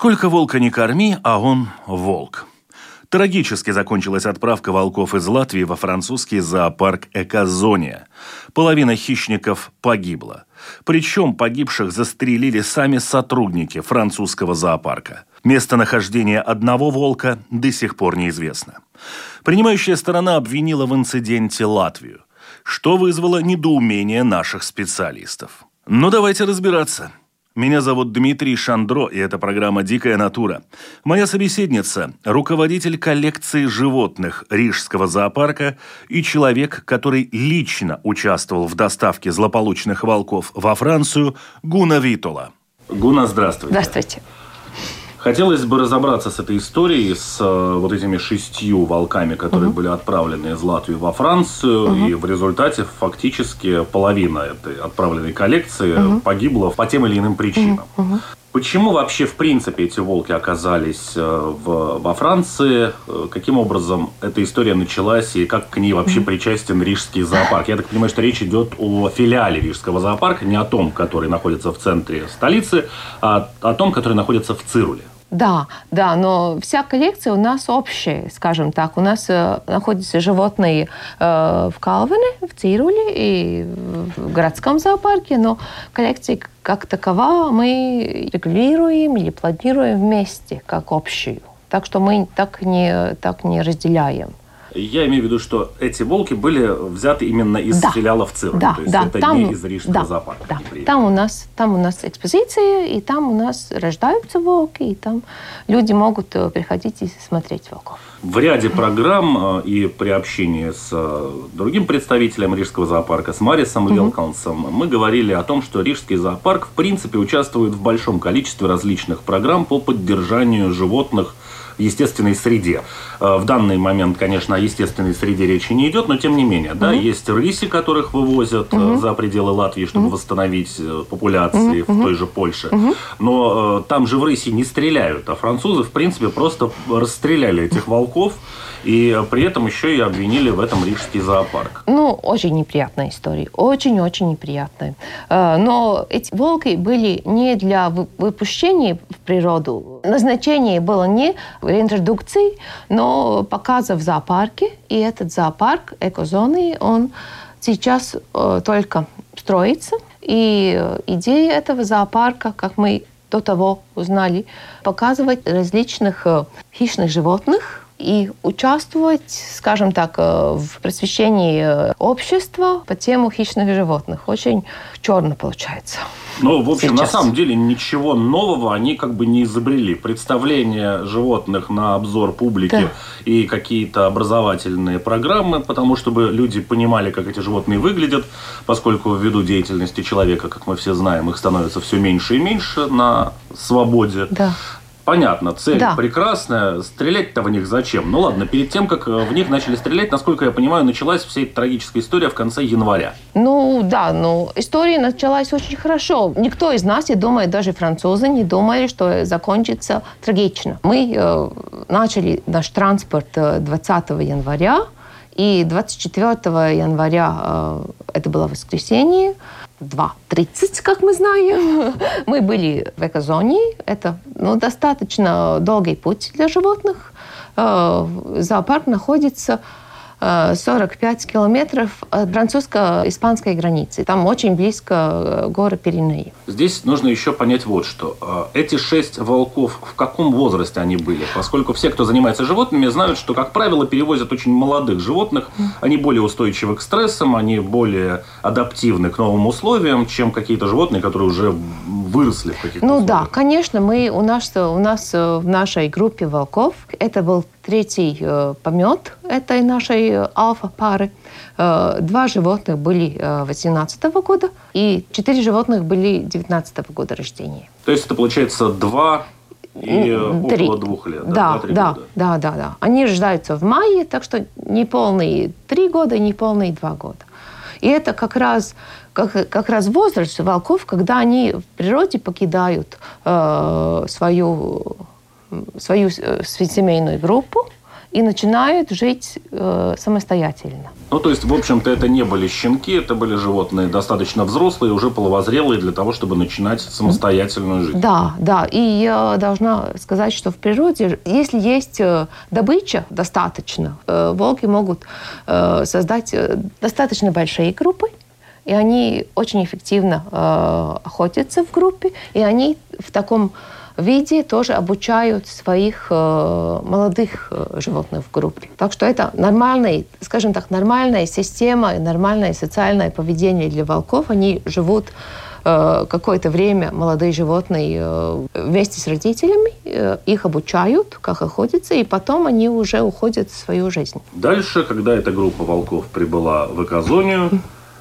Сколько волка не корми, а он волк. Трагически закончилась отправка волков из Латвии во французский зоопарк «Экозония». Половина хищников погибла. Причем погибших застрелили сами сотрудники французского зоопарка. Местонахождение одного волка до сих пор неизвестно. Принимающая сторона обвинила в инциденте Латвию, что вызвало недоумение наших специалистов. Ну, давайте разбираться. Меня зовут Дмитрий Шандро, и это программа «Дикая натура». Моя собеседница – руководитель коллекции животных Рижского зоопарка и человек, который лично участвовал в доставке злополучных волков во Францию Гуна Витола. Гуна, здравствуйте. Здравствуйте. Хотелось бы разобраться с этой историей, с э, вот этими шестью волками, которые угу. были отправлены из Латвии во Францию, угу. и в результате фактически половина этой отправленной коллекции угу. погибла по тем или иным причинам. Угу. Почему вообще, в принципе, эти волки оказались э, в, во Франции? Э, каким образом эта история началась и как к ней вообще причастен Рижский зоопарк? Я так понимаю, что речь идет о филиале Рижского зоопарка, не о том, который находится в центре столицы, а о том, который находится в Цируле. Да, да, но вся коллекция у нас общая, скажем так. У нас э, находятся животные э, в Калвене, в Цируле и в городском зоопарке, но коллекция как такова мы регулируем или планируем вместе, как общую. Так что мы так не, так не разделяем. Я имею в виду, что эти волки были взяты именно из да. филиала в ЦИР. Да, то есть да, это там, не из Рижского да, зоопарка. Да. Там, у нас, там у нас экспозиция, и там у нас рождаются волки, и там люди могут э, приходить и смотреть волков. В ряде программ э, и при общении с э, другим представителем Рижского зоопарка, с Марисом угу. Велконсом, мы говорили о том, что Рижский зоопарк в принципе участвует в большом количестве различных программ по поддержанию животных естественной среде. Э, в данный момент, конечно, о естественной среде речи не идет, но тем не менее, угу. да, есть рыси, которых вывозят угу. за пределы Латвии, чтобы угу. восстановить э, популяции угу. в той же Польше. Угу. Но э, там же в рыси не стреляют, а французы, в принципе, просто расстреляли этих волков. И при этом еще и обвинили в этом Рижский зоопарк. Ну, очень неприятная история. Очень-очень неприятная. Э, но эти волки были не для выпущения в природу. Назначение было не реинтродукции, но показа в зоопарке. И этот зоопарк, экозоны, он сейчас э, только строится. И идея этого зоопарка, как мы до того узнали, показывать различных э, хищных животных, и участвовать, скажем так, э, в просвещении э, общества по тему хищных животных. Очень черно получается. Ну, в общем, Сейчас. на самом деле ничего нового они как бы не изобрели. Представление животных на обзор публики да. и какие-то образовательные программы, потому чтобы люди понимали, как эти животные выглядят, поскольку ввиду деятельности человека, как мы все знаем, их становится все меньше и меньше на свободе. Да. Понятно, цель да. прекрасная. Стрелять-то в них зачем? Ну ладно, перед тем, как э, в них начали стрелять, насколько я понимаю, началась вся эта трагическая история в конце января. Ну да, ну история началась очень хорошо. Никто из нас, я думаю, даже французы не думали, что закончится трагично. Мы э, начали наш транспорт 20 э, января, и 24 января, э, это было воскресенье, 2.30, как мы знаем. Мы были в экозоне. Это ну, достаточно долгий путь для животных. Э, зоопарк находится 45 километров от французско-испанской границы. Там очень близко э, горы Пиренеи. Здесь нужно еще понять вот что. Э, эти шесть волков, в каком возрасте они были? Поскольку все, кто занимается животными, знают, что, как правило, перевозят очень молодых животных. Они более устойчивы к стрессам, они более адаптивны к новым условиям, чем какие-то животные, которые уже выросли в каких-то Ну условиях. да, конечно, мы, у, нас, у нас э, в нашей группе волков, это был третий э, помет этой нашей альфа-пары. Э, два животных были э, 18 года, и четыре животных были 19 года рождения. То есть это получается два И Три. около двух лет. Да, да, да, да, да, да. Они рождаются в мае, так что не полные три года, не полные два года. И это как раз, как, как раз возраст волков, когда они в природе покидают э, свою, свою э, семейную группу, и начинают жить э, самостоятельно. Ну, то есть, в общем-то, это не были щенки, это были животные достаточно взрослые, уже половозрелые для того, чтобы начинать самостоятельную жизнь. Да, да. И я должна сказать, что в природе, если есть э, добыча достаточно, э, волки могут э, создать достаточно большие группы, и они очень эффективно охотятся в группе, и они в таком виде тоже обучают своих э, молодых э, животных в группе. Так что это нормальная, скажем так, нормальная система, нормальное социальное поведение для волков. Они живут э, какое-то время молодые животные э, вместе с родителями, их обучают, как охотиться, и потом они уже уходят в свою жизнь. Дальше, когда эта группа волков прибыла в Эказонию,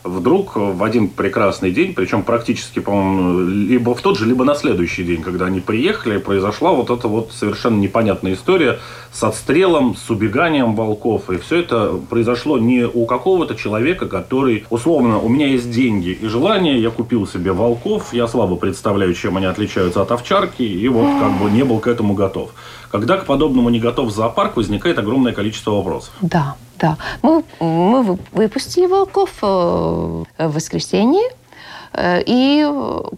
вдруг в один прекрасный день, причем практически, по-моему, либо в тот же, либо на следующий день, когда они приехали, произошла вот эта вот совершенно непонятная история с отстрелом, с убеганием волков. И все это произошло не у какого-то человека, который, условно, у меня есть деньги и желание, я купил себе волков, я слабо представляю, чем они отличаются от овчарки, и вот как бы не был к этому готов. Когда к подобному не готов зоопарк, возникает огромное количество вопросов. Да. Да. Мы, мы выпустили волков э, в воскресенье, э, и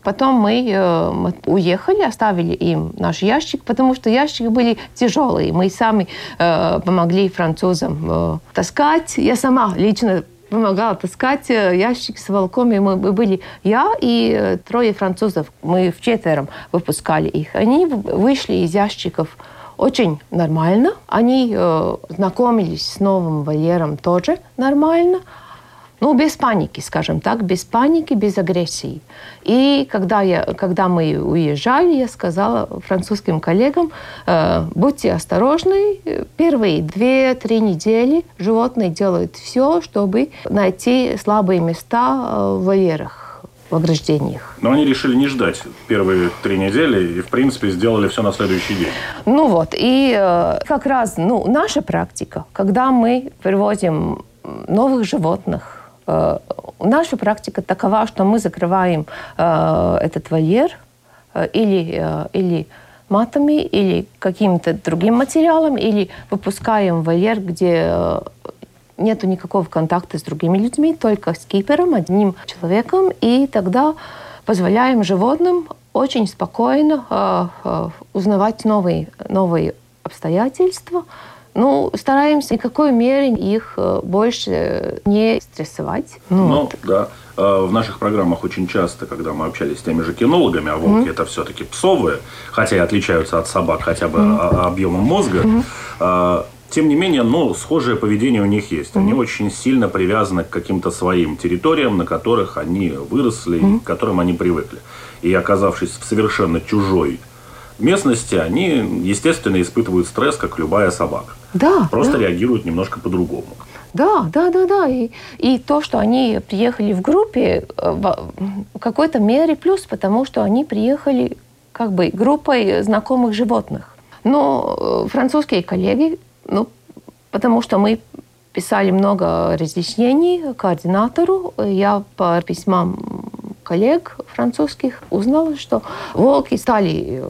потом мы э, уехали, оставили им наш ящик, потому что ящики были тяжелые. Мы сами помогли французам таскать. Я сама лично помогала таскать ящик с волком. И мы были я и трое французов. Мы в четвером выпускали их. Они вышли из ящиков очень нормально. Они э, знакомились с новым вольером тоже нормально. Ну, без паники, скажем так, без паники, без агрессии. И когда, я, когда мы уезжали, я сказала французским коллегам, э, будьте осторожны, первые две-три недели животные делают все, чтобы найти слабые места э, в вольерах в ограждениях. Но они решили не ждать первые три недели и, в принципе, сделали все на следующий день. Ну вот, и э, как раз ну, наша практика, когда мы привозим новых животных, э, наша практика такова, что мы закрываем э, этот вольер э, или, э, или матами, или каким-то другим материалом, или выпускаем вольер, где э, нету никакого контакта с другими людьми, только с кипером, одним человеком, и тогда позволяем животным очень спокойно э, э, узнавать новые, новые обстоятельства. Ну, стараемся в какой мере их э, больше не стрессовать. Ну, ну вот. да. Э, в наших программах очень часто, когда мы общались с теми же кинологами, а волки mm-hmm. это все-таки псовые, хотя и отличаются от собак хотя бы mm-hmm. объемом мозга, mm-hmm тем не менее, ну, схожее поведение у них есть. Они mm-hmm. очень сильно привязаны к каким-то своим территориям, на которых они выросли, mm-hmm. к которым они привыкли. И оказавшись в совершенно чужой местности, они, естественно, испытывают стресс, как любая собака. Да. Просто да. реагируют немножко по-другому. Да, да, да, да. И, и то, что они приехали в группе, э, в какой-то мере плюс, потому что они приехали как бы группой знакомых животных. Но э, французские коллеги ну, потому что мы писали много разъяснений координатору. Я по письмам коллег французских узнала, что волки стали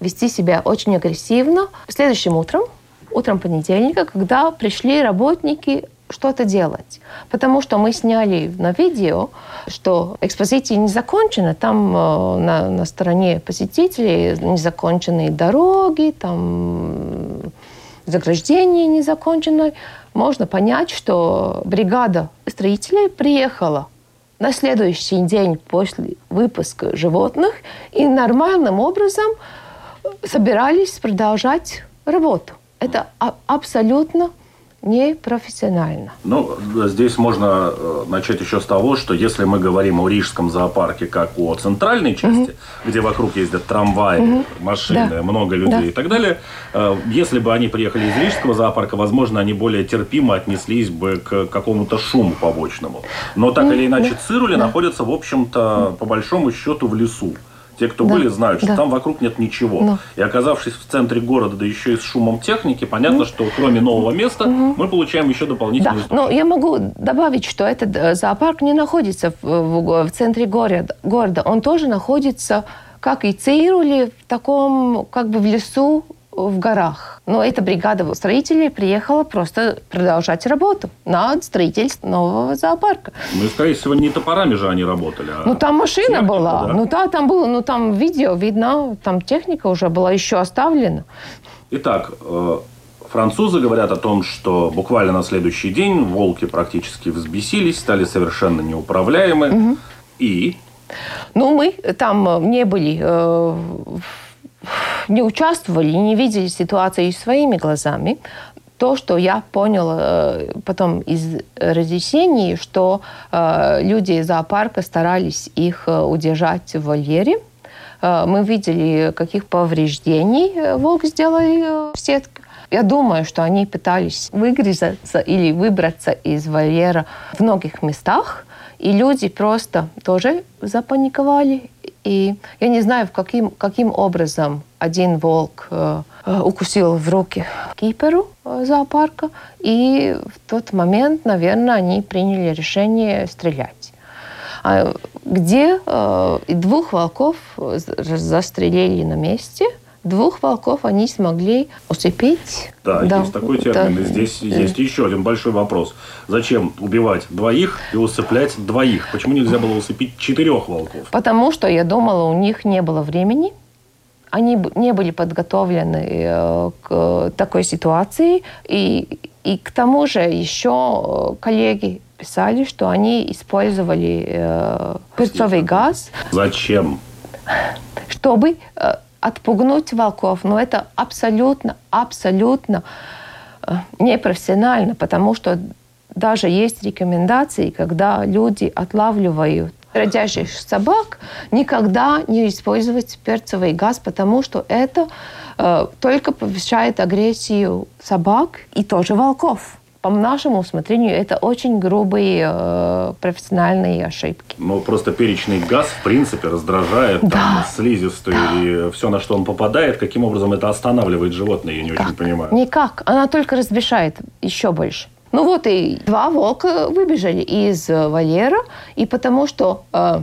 вести себя очень агрессивно. Следующим утром, утром понедельника, когда пришли работники что-то делать. Потому что мы сняли на видео, что экспозиция не закончена. Там э, на, на стороне посетителей незаконченные дороги, там заграждение незаконченное, можно понять, что бригада строителей приехала на следующий день после выпуска животных и нормальным образом собирались продолжать работу. Это абсолютно непрофессионально. Ну, здесь можно э, начать еще с того, что если мы говорим о Рижском зоопарке как о центральной части, угу. где вокруг ездят трамваи, угу. машины, да. много людей да. и так далее, э, если бы они приехали из Рижского зоопарка, возможно, они более терпимо отнеслись бы к какому-то шуму побочному. Но так или иначе, да. Цирули да. находятся, в общем-то, по большому счету в лесу. Те, кто да. были, знают, что да. там вокруг нет ничего. Да. И оказавшись в центре города, да еще и с шумом техники, понятно, что кроме нового места угу. мы получаем еще дополнительную Да, но я могу добавить, что этот э, зоопарк не находится в, в, в центре города, города. Он тоже находится, как и Цейрули, в таком, как бы в лесу, в горах. Но эта бригада строителей приехала просто продолжать работу над строительством нового зоопарка. Ну скорее всего, не топорами же они работали. А ну, там машина техника, была. Да? Ну, да, там было, ну, там видео видно, там техника уже была еще оставлена. Итак, э, французы говорят о том, что буквально на следующий день волки практически взбесились, стали совершенно неуправляемы. Угу. И... Ну, мы там не были э, не участвовали, не видели ситуации своими глазами, то, что я поняла э, потом из разъяснений, что э, люди из зоопарка старались их э, удержать в вольере. Мы видели, каких повреждений волк сделали в сетке. Я думаю, что они пытались выгрызаться или выбраться из вольера в многих местах. И люди просто тоже запаниковали. И я не знаю, каким, каким образом один волк э, э, укусил в руки киперу э, зоопарка. И в тот момент, наверное, они приняли решение стрелять. А где э, двух волков застрелили на месте – двух волков они смогли усыпить. Да, да. есть такой термин. Да. Здесь есть еще один большой вопрос. Зачем убивать двоих и усыплять двоих? Почему нельзя было усыпить четырех волков? Потому что, я думала, у них не было времени. Они не были подготовлены э, к такой ситуации. И, и к тому же еще коллеги писали, что они использовали э, перцовый газ. Зачем? Чтобы э, отпугнуть волков, но это абсолютно, абсолютно э, непрофессионально, потому что даже есть рекомендации, когда люди отлавливают родящих собак, никогда не использовать перцевый газ, потому что это э, только повышает агрессию собак и тоже волков по нашему усмотрению, это очень грубые э, профессиональные ошибки. Ну, просто перечный газ, в принципе, раздражает да. там, слизистую да. и все, на что он попадает. Каким образом это останавливает животное, я не как? очень понимаю. Никак. Она только разбешает еще больше. Ну вот и два волка выбежали из вольера, и потому что э,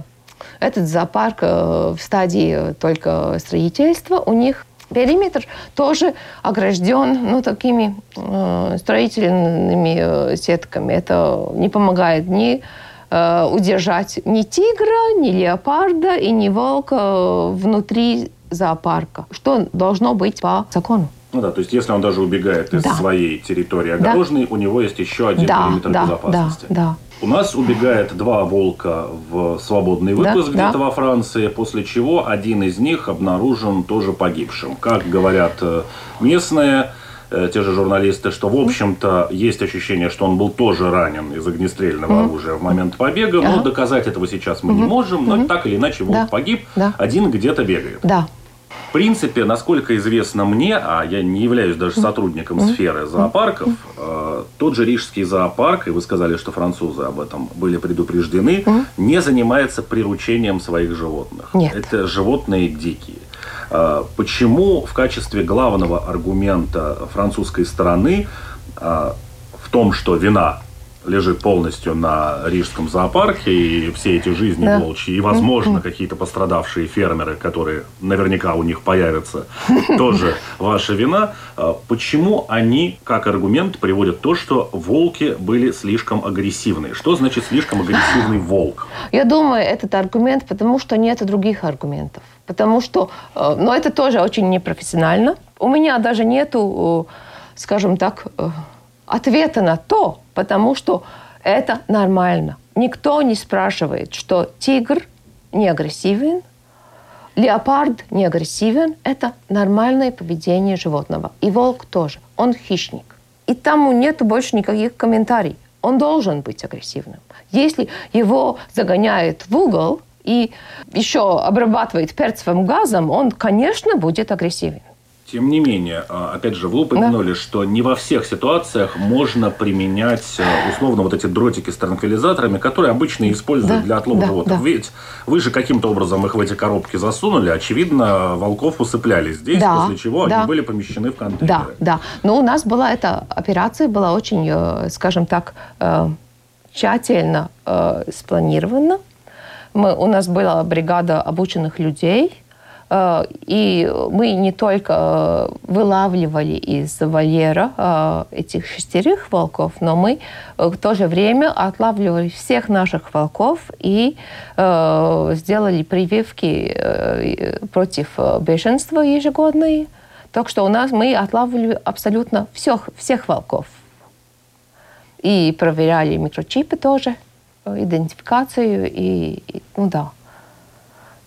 этот зоопарк э, в стадии только строительства, у них Периметр тоже огражден ну, такими э, строительными э, сетками. Это не помогает ни э, удержать ни тигра, ни леопарда и ни волка э, внутри зоопарка, что должно быть по закону. Ну да, то есть если он даже убегает из да. своей территории огороженной, да. у него есть еще один да, периметр да, безопасности. Да, да. У нас убегает два волка в свободный выпуск да, где-то да. во Франции, после чего один из них обнаружен тоже погибшим. Как говорят э, местные, э, те же журналисты, что, в общем-то, есть ощущение, что он был тоже ранен из огнестрельного mm-hmm. оружия в момент побега, но доказать этого сейчас мы mm-hmm. не можем, но mm-hmm. так или иначе волк да. погиб, да. один где-то бегает. Да. В принципе, насколько известно мне, а я не являюсь даже сотрудником сферы зоопарков, тот же Рижский зоопарк, и вы сказали, что французы об этом были предупреждены, не занимается приручением своих животных. Нет. Это животные дикие. Э, почему в качестве главного аргумента французской стороны э, в том, что вина лежит полностью на Рижском зоопарке, и все эти жизни да. волчьи, и, возможно, какие-то пострадавшие фермеры, которые наверняка у них появятся, тоже ваша вина. А почему они, как аргумент, приводят то, что волки были слишком агрессивны? Что значит слишком агрессивный волк? Я думаю, этот аргумент, потому что нет других аргументов. Потому что, э, но это тоже очень непрофессионально. У меня даже нету, э, скажем так, э, ответа на то, потому что это нормально. Никто не спрашивает, что тигр не агрессивен, леопард не агрессивен. Это нормальное поведение животного. И волк тоже. Он хищник. И там нет больше никаких комментариев. Он должен быть агрессивным. Если его загоняют в угол и еще обрабатывает перцевым газом, он, конечно, будет агрессивен. Тем не менее, а, опять же, вы упомянули, да. что не во всех ситуациях можно применять э, условно вот эти дротики с транквилизаторами, которые обычно используют да, для отлова да, животных. Да. Ведь вы же каким-то образом их в эти коробки засунули, очевидно, волков усыпляли здесь, да, после чего да. они были помещены в контейнеры. Да, да. Но у нас была эта операция, была очень, э, скажем так, э, тщательно спланирована. Мы, у нас была бригада обученных людей – и мы не только э, вылавливали из вольера э, этих шестерых волков, но мы в то же время отлавливали всех наших волков и сделали прививки против бешенства ежегодные. Так что у нас мы отлавливали абсолютно всех, всех волков. И проверяли микрочипы тоже, идентификацию, и, и ну да.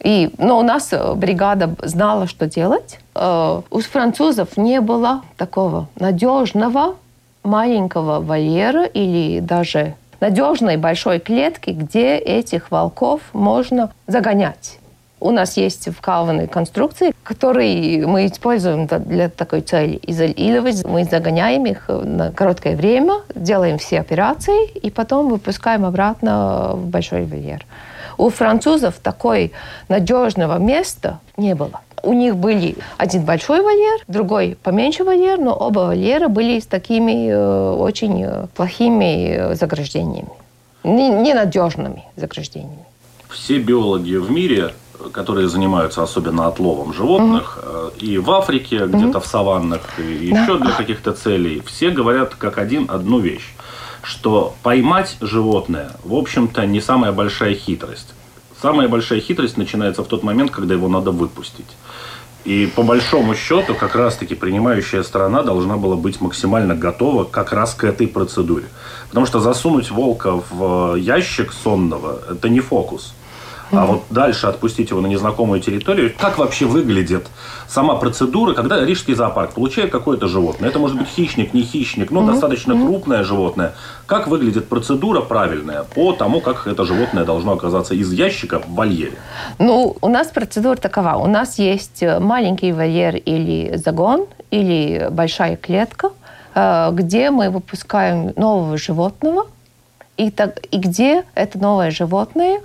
И, но у нас э, бригада знала, что делать. Э, у французов не было такого надежного маленького вольера или даже надежной большой клетки, где этих волков можно загонять. У нас есть вкалыванные конструкции, которые мы используем для такой цели. Изолировать мы загоняем их на короткое время, делаем все операции и потом выпускаем обратно в большой вольер. У французов такой надежного места не было. У них были один большой вольер, другой поменьше вольер, но оба вольера были с такими э, очень э, плохими э, заграждениями, ненадежными заграждениями. Все биологи в мире которые занимаются особенно отловом животных, mm-hmm. и в Африке, mm-hmm. где-то в саваннах, и еще для каких-то целей, все говорят как один одну вещь что поймать животное, в общем-то, не самая большая хитрость. Самая большая хитрость начинается в тот момент, когда его надо выпустить. И по большому счету, как раз-таки принимающая сторона должна была быть максимально готова как раз к этой процедуре. Потому что засунуть волка в ящик сонного – это не фокус а вот дальше отпустить его на незнакомую территорию. Как вообще выглядит сама процедура, когда Рижский зоопарк получает какое-то животное? Это может быть хищник, не хищник, но достаточно крупное животное. Как выглядит процедура правильная по тому, как это животное должно оказаться из ящика в вольере? Ну, у нас процедура такова. У нас есть э, маленький вольер или загон, или большая клетка, э, где мы выпускаем нового животного, и, так, и где это новое животное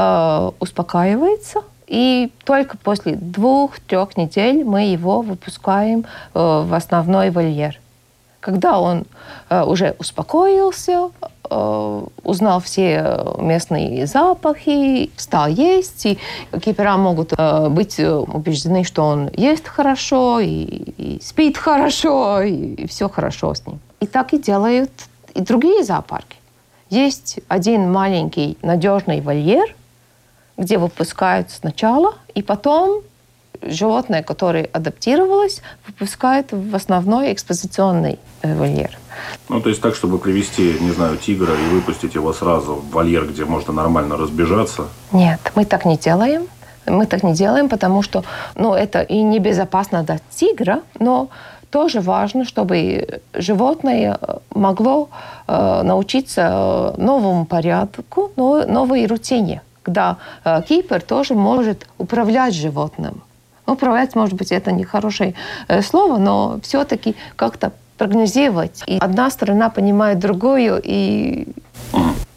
э, успокаивается, и только после двух-трех недель мы его выпускаем э, в основной вольер. Когда он э, уже успокоился, э, узнал все местные запахи, стал есть, и кипера могут э, быть убеждены, что он ест хорошо, и, и спит хорошо, и, и все хорошо с ним. И так и делают и другие зоопарки. Есть один маленький надежный вольер, где выпускают сначала, и потом животное, которое адаптировалось, выпускают в основной экспозиционный э, вольер. Ну, то есть так, чтобы привести, не знаю, тигра и выпустить его сразу в вольер, где можно нормально разбежаться? Нет, мы так не делаем. Мы так не делаем, потому что ну, это и небезопасно для тигра, но тоже важно, чтобы животное э, могло э, научиться э, новому порядку, новой рутине когда э, кипер тоже может управлять животным. Управлять, может быть, это не хорошее э, слово, но все-таки как-то прогнозировать. И одна сторона понимает другую, и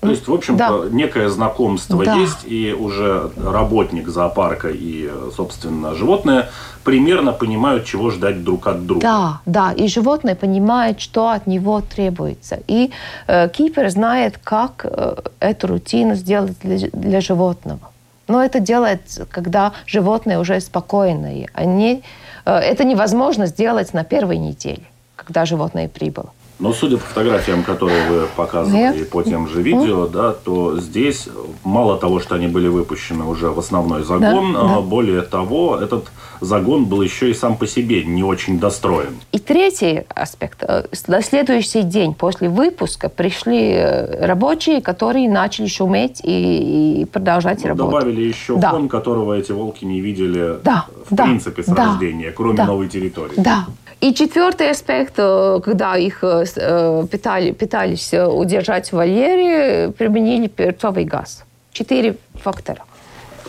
то есть, в общем-то, да. некое знакомство да. есть, и уже работник зоопарка и, собственно, животное примерно понимают, чего ждать друг от друга. Да, да, и животное понимает, что от него требуется. И э, кипер знает, как э, эту рутину сделать для, для животного. Но это делает, когда животное уже спокойное. Они, э, это невозможно сделать на первой неделе, когда животное прибыло. Но судя по фотографиям, которые вы показывали Нет. по тем же видео, да, то здесь мало того, что они были выпущены уже в основной загон, да, да. более того, этот загон был еще и сам по себе не очень достроен. И третий аспект. Э, на следующий день после выпуска пришли э, рабочие, которые начали шуметь и, и продолжать ну, работу. Добавили еще да. фон, которого эти волки не видели да, в да, принципе с да, рождения, кроме да, новой территории. Да, и четвертый аспект, э, когда их э, э, питали, пытались удержать в вольере, применили перцовый газ. Четыре фактора.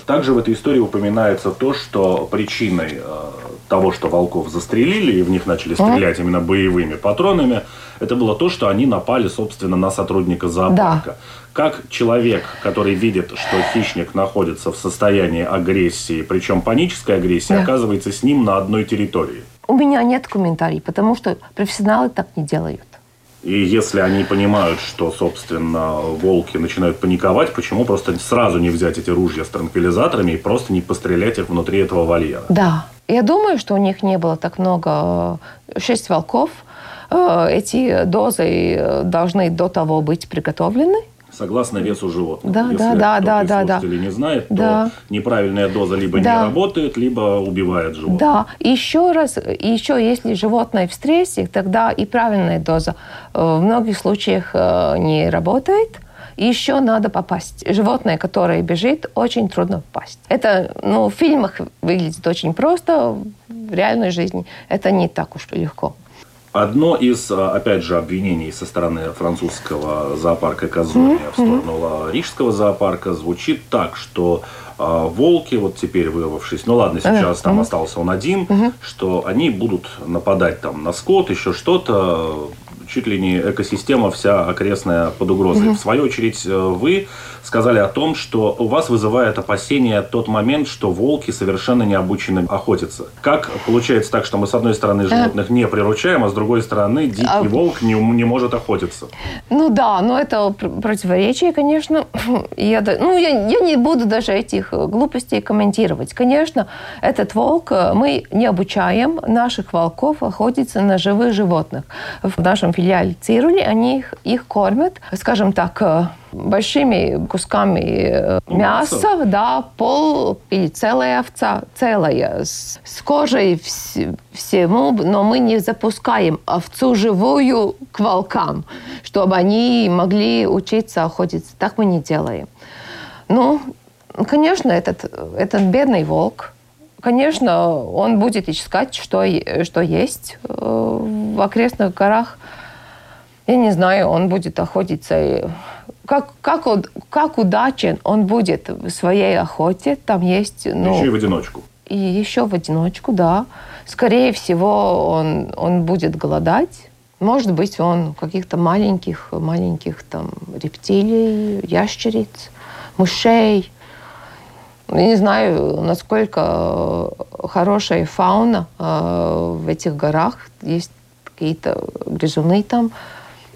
Также в этой истории упоминается то, что причиной того, что волков застрелили, и в них начали стрелять именно боевыми патронами, это было то, что они напали, собственно, на сотрудника зоопарка. Да. Как человек, который видит, что хищник находится в состоянии агрессии, причем панической агрессии, да. оказывается с ним на одной территории? У меня нет комментариев, потому что профессионалы так не делают. И если они понимают, что, собственно, волки начинают паниковать, почему просто сразу не взять эти ружья с транквилизаторами и просто не пострелять их внутри этого вольера? Да. Я думаю, что у них не было так много. Э, шесть волков. Э, эти дозы э, должны до того быть приготовлены согласно весу животного. Да, Если да, да, да, да, да. не знает, то да. неправильная доза либо да. не работает, либо убивает животное. Да, еще раз, еще если животное в стрессе, тогда и правильная доза э, в многих случаях э, не работает. Еще надо попасть. Животное, которое бежит, очень трудно попасть. Это ну, в фильмах выглядит очень просто, в реальной жизни это не так уж легко. Одно из, а, опять же, обвинений со стороны французского зоопарка Казония mm-hmm. в сторону рижского зоопарка звучит так, что э, волки, вот теперь вырвавшись, ну ладно, сейчас mm-hmm. там остался он один, mm-hmm. что они будут нападать там на скот, еще что-то, чуть ли не экосистема вся окрестная под угрозой. Mm-hmm. В свою очередь, э, вы сказали о том, что у вас вызывает опасение тот момент, что волки совершенно не обучены охотиться. Как получается так, что мы с одной стороны животных не приручаем, а с другой стороны дикий а... волк не, не может охотиться? Ну да, но это противоречие, конечно. Я, ну, я, я не буду даже этих глупостей комментировать. Конечно, этот волк, э, мы не обучаем наших волков охотиться на живых животных. В нашем филиале Цируле они их, их кормят, скажем так, э, большими кусками э, мяса, да, пол или целая овца, целая, с, с кожей вс, всему, но мы не запускаем овцу живую к волкам, чтобы они могли учиться охотиться. Так мы не делаем. Ну, конечно, этот, этот бедный волк, конечно, он будет искать, что, что есть э, в окрестных горах. Я не знаю, он будет охотиться как, как, как удачен он будет в своей охоте, там есть... Ну, еще и в одиночку. И еще в одиночку, да. Скорее всего, он, он будет голодать. Может быть, он каких-то маленьких, маленьких там рептилий, ящериц, мышей. Я не знаю, насколько хорошая фауна э, в этих горах. Есть какие-то грызуны там.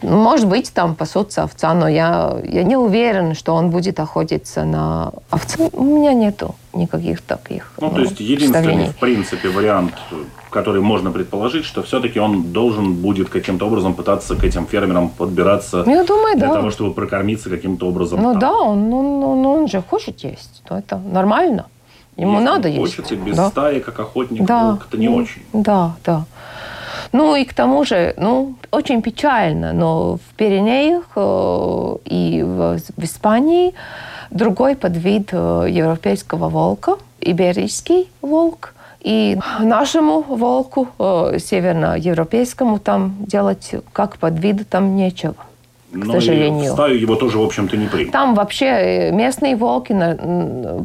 Может быть, там пасутся овца, но я, я не уверен, что он будет охотиться на овцу. У меня нету никаких таких Ну, то есть, единственный, в принципе, вариант, который можно предположить, что все-таки он должен будет каким-то образом пытаться к этим фермерам подбираться я думаю, для да. того, чтобы прокормиться каким-то образом. Ну там. да, он, он, он, он же хочет есть, то это нормально. Ему Если надо есть. Хочет, и без да. стаи, как охотник, да. это не очень. Да, да. Ну и к тому же, ну, очень печально, но в Пиренеях э, и в, в Испании другой подвид э, европейского волка, иберийский волк, и нашему волку, э, северноевропейскому, там делать как подвида там нечего. К Но сожалению. И в стаю его тоже, в общем-то, не примут. Там вообще местные волки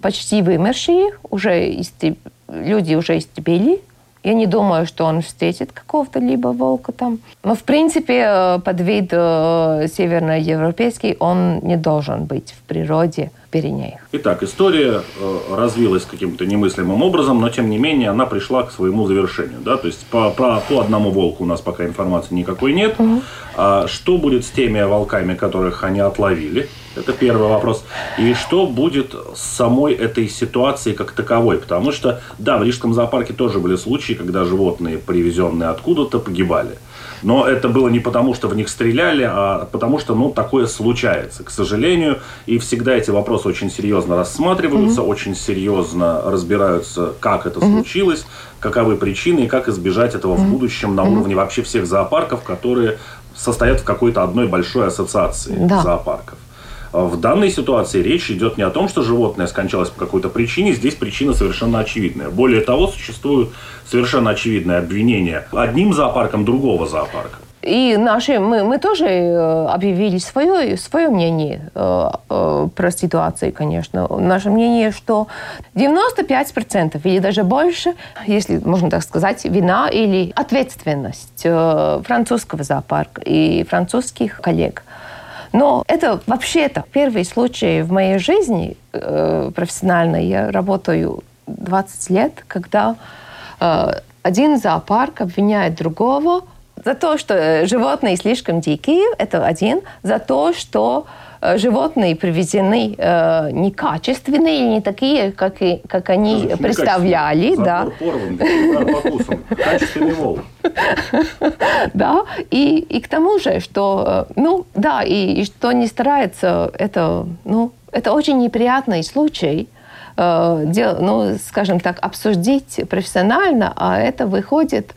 почти вымершие, уже истреб... люди уже истребили я не думаю, что он встретит какого-то либо волка там. Но, в принципе, э, подвид э, северноевропейский, он не должен быть в природе Пиренеях. Итак, история э, развилась каким-то немыслимым образом, но, тем не менее, она пришла к своему завершению. Да? То есть по, по, по одному волку у нас пока информации никакой нет. Угу. А что будет с теми волками, которых они отловили? Это первый вопрос. И что будет с самой этой ситуацией как таковой? Потому что, да, в Рижском зоопарке тоже были случаи, когда животные, привезенные откуда-то, погибали. Но это было не потому, что в них стреляли, а потому что, ну, такое случается, к сожалению. И всегда эти вопросы очень серьезно рассматриваются, mm-hmm. очень серьезно разбираются, как это mm-hmm. случилось, каковы причины и как избежать этого mm-hmm. в будущем на уровне вообще всех зоопарков, которые состоят в какой-то одной большой ассоциации да. зоопарков. В данной ситуации речь идет не о том, что животное скончалось по какой-то причине, здесь причина совершенно очевидная. Более того, существуют совершенно очевидные обвинения одним зоопарком другого зоопарка. И наши, мы, мы тоже э, объявили свое, свое мнение э, э, про ситуацию, конечно. Наше мнение, что 95% или даже больше, если можно так сказать, вина или ответственность э, французского зоопарка и французских коллег. Но это вообще-то первый случай в моей жизни э, профессиональной. Я работаю 20 лет, когда э, один зоопарк обвиняет другого за то, что э, животные слишком дикие, это один. За то, что животные привезены э, некачественные или не такие, как, и, как они Даже представляли. Да. Порван, да, покусан. Качественный волк. да, и, и к тому же, что, э, ну, да, и, и что не старается, это, ну, это очень неприятный случай, э, дел, ну, скажем так, обсудить профессионально, а это выходит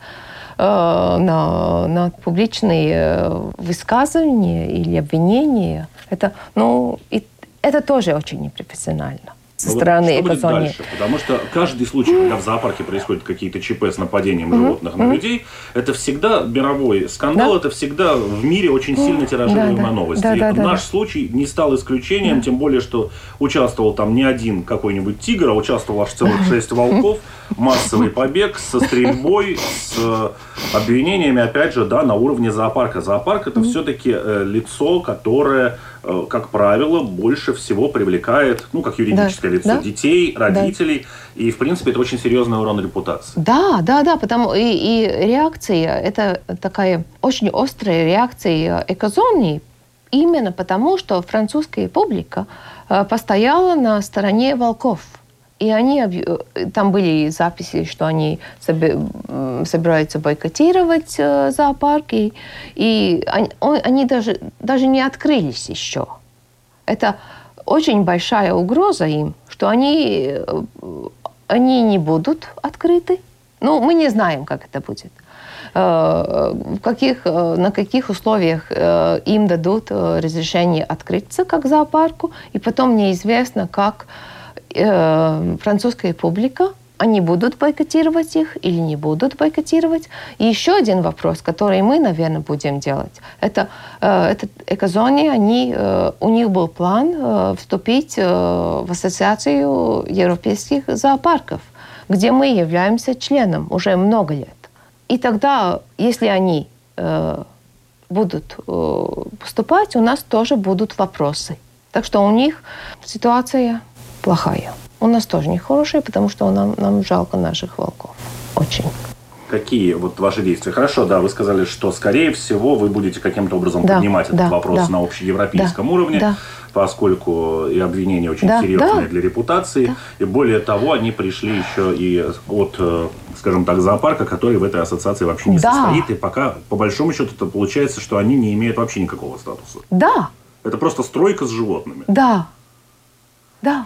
Э, на, на публичные э, высказывания или обвинения. Это, ну, и, это тоже очень непрофессионально со ну, стороны вот что будет дальше? Потому что каждый случай, когда в зоопарке происходят какие-то ЧП с нападением mm-hmm. животных на mm-hmm. людей, это всегда мировой скандал, да? это всегда в мире очень сильно тиражируемая да, новость. Да, да, И да, наш да. случай не стал исключением, да. тем более, что участвовал там не один какой-нибудь тигр, а участвовал аж целых шесть волков, массовый побег со стрельбой, с обвинениями, опять же, да, на уровне зоопарка. Зоопарк это все-таки э, лицо, которое Э, как правило, больше всего привлекает, ну, как юридическое да, лицо, да, детей, родителей. Да. И, в принципе, это очень серьезный урон репутации. Да, да, да, потому и, и реакция, это такая очень острая реакция экозоны, именно потому, что французская публика э, постояла на стороне волков. И они, э, там были записи, что они собираются бойкотировать э, зоопарки, и они, они даже, даже не открылись еще. Это очень большая угроза им, что они, э, они не будут открыты. Ну, мы не знаем, как это будет. В каких, на каких условиях им дадут разрешение открыться как зоопарку, и потом неизвестно, как э, французская публика, они будут бойкотировать их или не будут бойкотировать. И еще один вопрос, который мы, наверное, будем делать, это, э, это экозоне, они, э, у них был план э, вступить э, в ассоциацию европейских зоопарков, где мы являемся членом уже много лет. И тогда, если они э, будут э, поступать, у нас тоже будут вопросы. Так что у них ситуация плохая. У нас тоже не хорошая, потому что нам, нам жалко наших волков. Очень. Какие вот ваши действия? Хорошо, да, вы сказали, что, скорее всего, вы будете каким-то образом да, поднимать да, этот вопрос да, на общеевропейском да, уровне, да. поскольку и обвинения очень да, серьезные да, для репутации. Да. И более того, они пришли еще и от, э, скажем так, зоопарка, который в этой ассоциации вообще не да. состоит. И пока, по большому счету, это получается, что они не имеют вообще никакого статуса. Да. Это просто стройка с животными. Да. Да.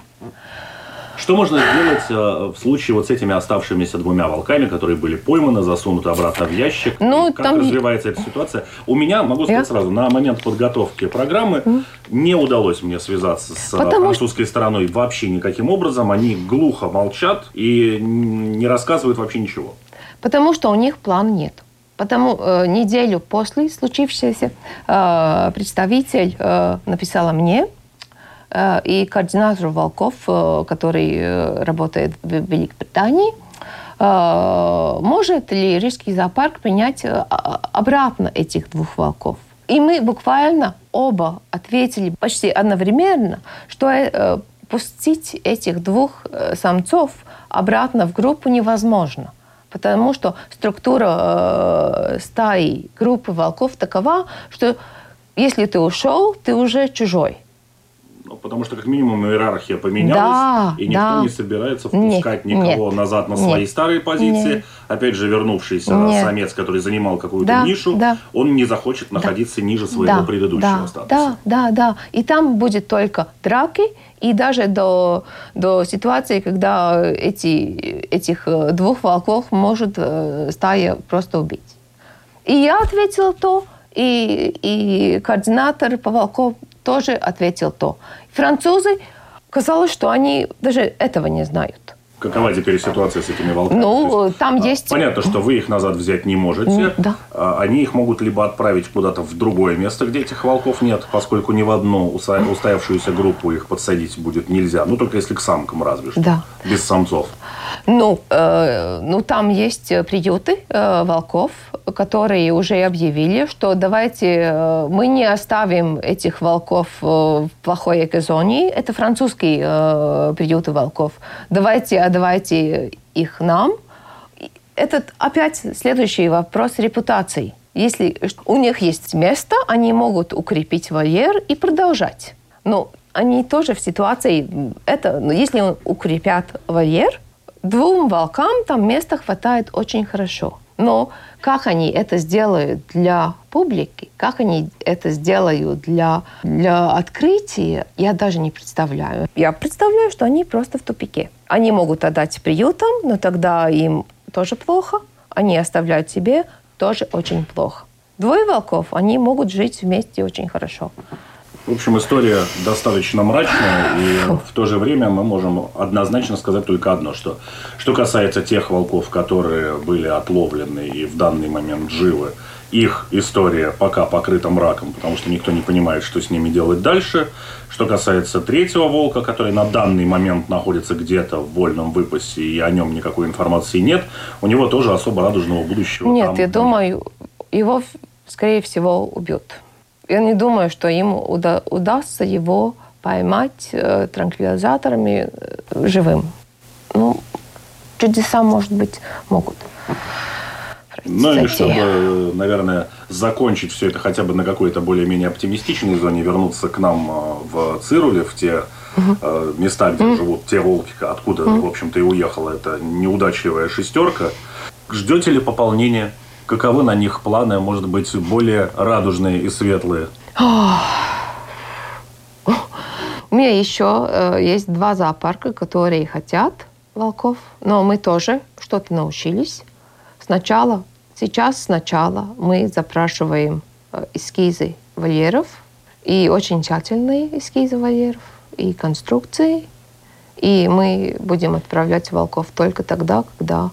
Что можно сделать э, в случае вот с этими оставшимися двумя волками, которые были пойманы, засунуты обратно в ящик? Ну, как там... развивается эта ситуация? У меня, могу сказать Я... сразу, на момент подготовки программы mm. не удалось мне связаться с Потому французской стороной вообще никаким образом. Они глухо молчат и не рассказывают вообще ничего. Потому что у них план нет. Потому э, неделю после случившегося э, представитель э, написала мне, Э, и координатор волков, э, который э, работает в Великобритании, может ли Рижский зоопарк принять обратно этих двух волков? И мы буквально оба ответили почти одновременно, что пустить этих двух самцов обратно в группу невозможно. Потому что структура стаи группы волков такова, что если ты ушел, ты уже чужой. Ну, потому что, как минимум, иерархия поменялась, да, и никто да. не собирается впускать нет, никого нет, назад на свои нет, старые позиции. Нет. Опять же, вернувшийся нет. самец, который занимал какую-то да, нишу, да. он не захочет да. находиться ниже своего да, предыдущего да, статуса. Да, да, да. И там будет только драки, и даже до, до ситуации, когда эти, этих э, двух волков может э, стая просто убить. И я ответила то, и, и координатор по волков тоже ответил то. Французы, казалось, что они даже этого не знают. Какова теперь ситуация с этими волками? Ну, есть, там а, есть... Понятно, что вы их назад взять не можете. Да. А, они их могут либо отправить куда-то в другое место, где этих волков нет, поскольку ни в одну устоявшуюся группу их подсадить будет нельзя. Ну, только если к самкам разве что. Да. Без самцов. Ну, э, ну там есть приюты э, волков, которые уже объявили, что давайте э, мы не оставим этих волков э, в плохой экозоне. Это французские э, приюты волков. Давайте отдавайте их нам – это опять следующий вопрос репутации. Если у них есть место, они могут укрепить вольер и продолжать. Но они тоже в ситуации, это, ну, если укрепят вольер, двум волкам там места хватает очень хорошо. Но как они это сделают для публики, как они это сделают для, для открытия, я даже не представляю. Я представляю, что они просто в тупике. Они могут отдать приютам, но тогда им тоже плохо, они оставляют себе тоже очень плохо. Двое волков, они могут жить вместе очень хорошо. В общем, история достаточно мрачная, и в то же время мы можем однозначно сказать только одно, что что касается тех волков, которые были отловлены и в данный момент живы, их история пока покрыта мраком, потому что никто не понимает, что с ними делать дальше. Что касается третьего волка, который на данный момент находится где-то в вольном выпасе, и о нем никакой информации нет, у него тоже особо радужного будущего. Нет, я нет. думаю, его, скорее всего, убьют. Я не думаю, что им уда- удастся его поймать э, транквилизаторами э, живым. Ну, чудеса, может быть, могут. Ну и чтобы, наверное, закончить все это хотя бы на какой-то более-менее оптимистичной зоне, вернуться к нам э, в Цируле, в те угу. места, где угу. живут те волки, откуда, угу. в общем-то, и уехала эта неудачливая шестерка. Ждете ли пополнения? Каковы на них планы, может быть, более радужные и светлые? У меня еще э, есть два зоопарка, которые хотят волков, но мы тоже что-то научились. Сначала Сейчас сначала мы запрашиваем э, эскизы вольеров, и очень тщательные эскизы вольеров, и конструкции. И мы будем отправлять волков только тогда, когда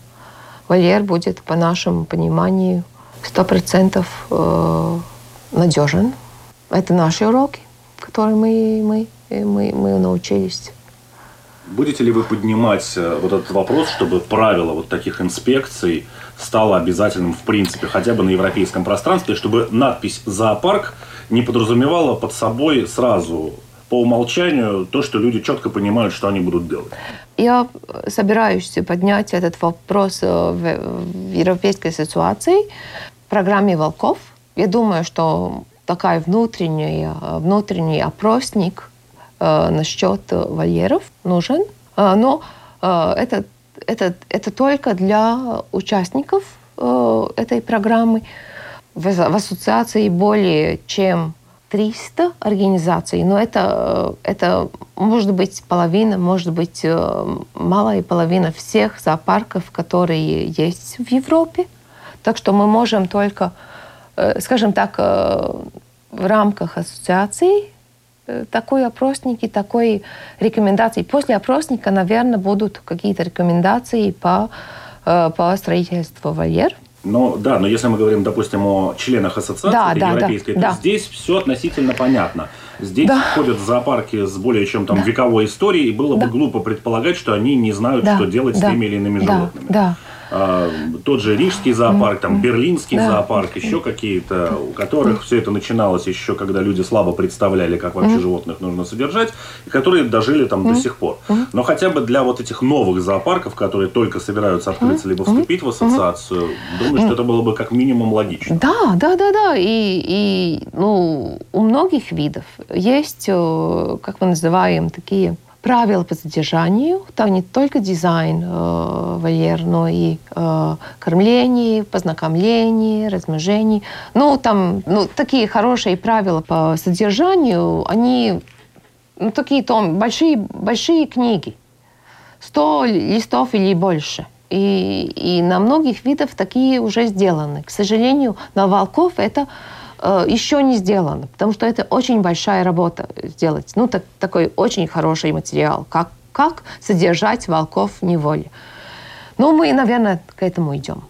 вольер будет, по нашему пониманию, 100% э, надежен. Это наши уроки, которые мы, мы, мы, мы научились. Будете ли вы поднимать э, вот этот вопрос, чтобы правило вот таких инспекций стало обязательным в принципе, хотя бы на европейском пространстве, чтобы надпись «зоопарк» не подразумевала под собой сразу по умолчанию то, что люди четко понимают, что они будут делать? Я собираюсь поднять этот вопрос э, в европейской ситуации в программе «Волков». Я думаю, что такая внутренняя, внутренний опросник э, насчет вольеров нужен. Э, но э, это это, только для участников э, этой программы. В, в ассоциации более чем 300 организаций, но это, э, это может быть половина, может быть э, малая половина всех зоопарков, которые есть в Европе. Так что мы можем только, скажем так, в рамках ассоциации такой опросник такой рекомендации. После опросника, наверное, будут какие-то рекомендации по, э, по строительству вольер. Ну да, но если мы говорим, допустим, о членах ассоциации да, да, европейской, да, то да. здесь все относительно понятно. Здесь да. ходят зоопарки с более чем там да. вековой историей, и было да. бы глупо предполагать, что они не знают, да. что делать да. с теми или иными да. животными. Да. А, тот же Рижский зоопарк, там Берлинский да. зоопарк, еще какие-то, у которых все это начиналось еще, когда люди слабо представляли, как вообще животных нужно содержать, и которые дожили там до сих пор. Но хотя бы для вот этих новых зоопарков, которые только собираются открыться либо вступить в ассоциацию, думаю, что это было бы как минимум логично. Да, да, да, да. И, и ну, у многих видов есть, э, как мы называем, такие правила по содержанию. Там не только дизайн э, вольер, но и э, кормление, познакомление, размножение. Ну, там ну, такие хорошие правила по содержанию, они ну, такие там большие, большие книги. сто листов или больше. И, и на многих видов такие уже сделаны. К сожалению, на волков это еще не сделано, потому что это очень большая работа сделать. Ну, так, такой очень хороший материал, как, как содержать волков в неволе. Ну, мы, наверное, к этому идем.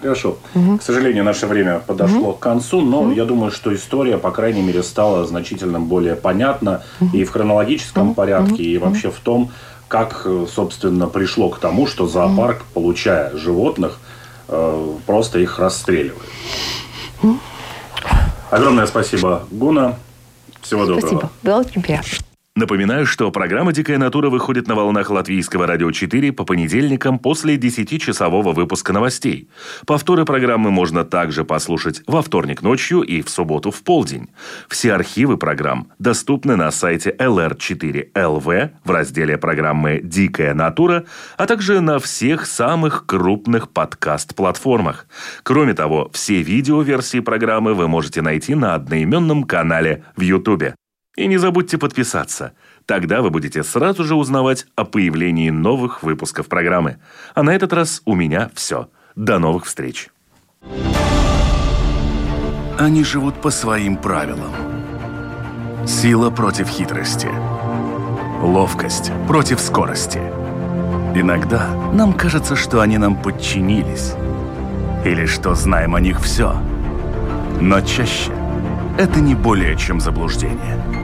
Хорошо. Угу. К сожалению, наше время подошло угу. к концу, но угу. я думаю, что история, по крайней мере, стала значительно более понятна угу. и в хронологическом угу. порядке, угу. и вообще в том, как, собственно, пришло к тому, что зоопарк, угу. получая животных, э, просто их расстреливает. Угу. Огромное спасибо, Гуна. Всего доброго. Спасибо. Было очень приятно. Напоминаю, что программа «Дикая натура» выходит на волнах Латвийского радио 4 по понедельникам после 10-часового выпуска новостей. Повторы программы можно также послушать во вторник ночью и в субботу в полдень. Все архивы программ доступны на сайте LR4LV в разделе программы «Дикая натура», а также на всех самых крупных подкаст-платформах. Кроме того, все видеоверсии программы вы можете найти на одноименном канале в YouTube. И не забудьте подписаться. Тогда вы будете сразу же узнавать о появлении новых выпусков программы. А на этот раз у меня все. До новых встреч. Они живут по своим правилам. Сила против хитрости. Ловкость против скорости. Иногда нам кажется, что они нам подчинились. Или что знаем о них все. Но чаще это не более чем заблуждение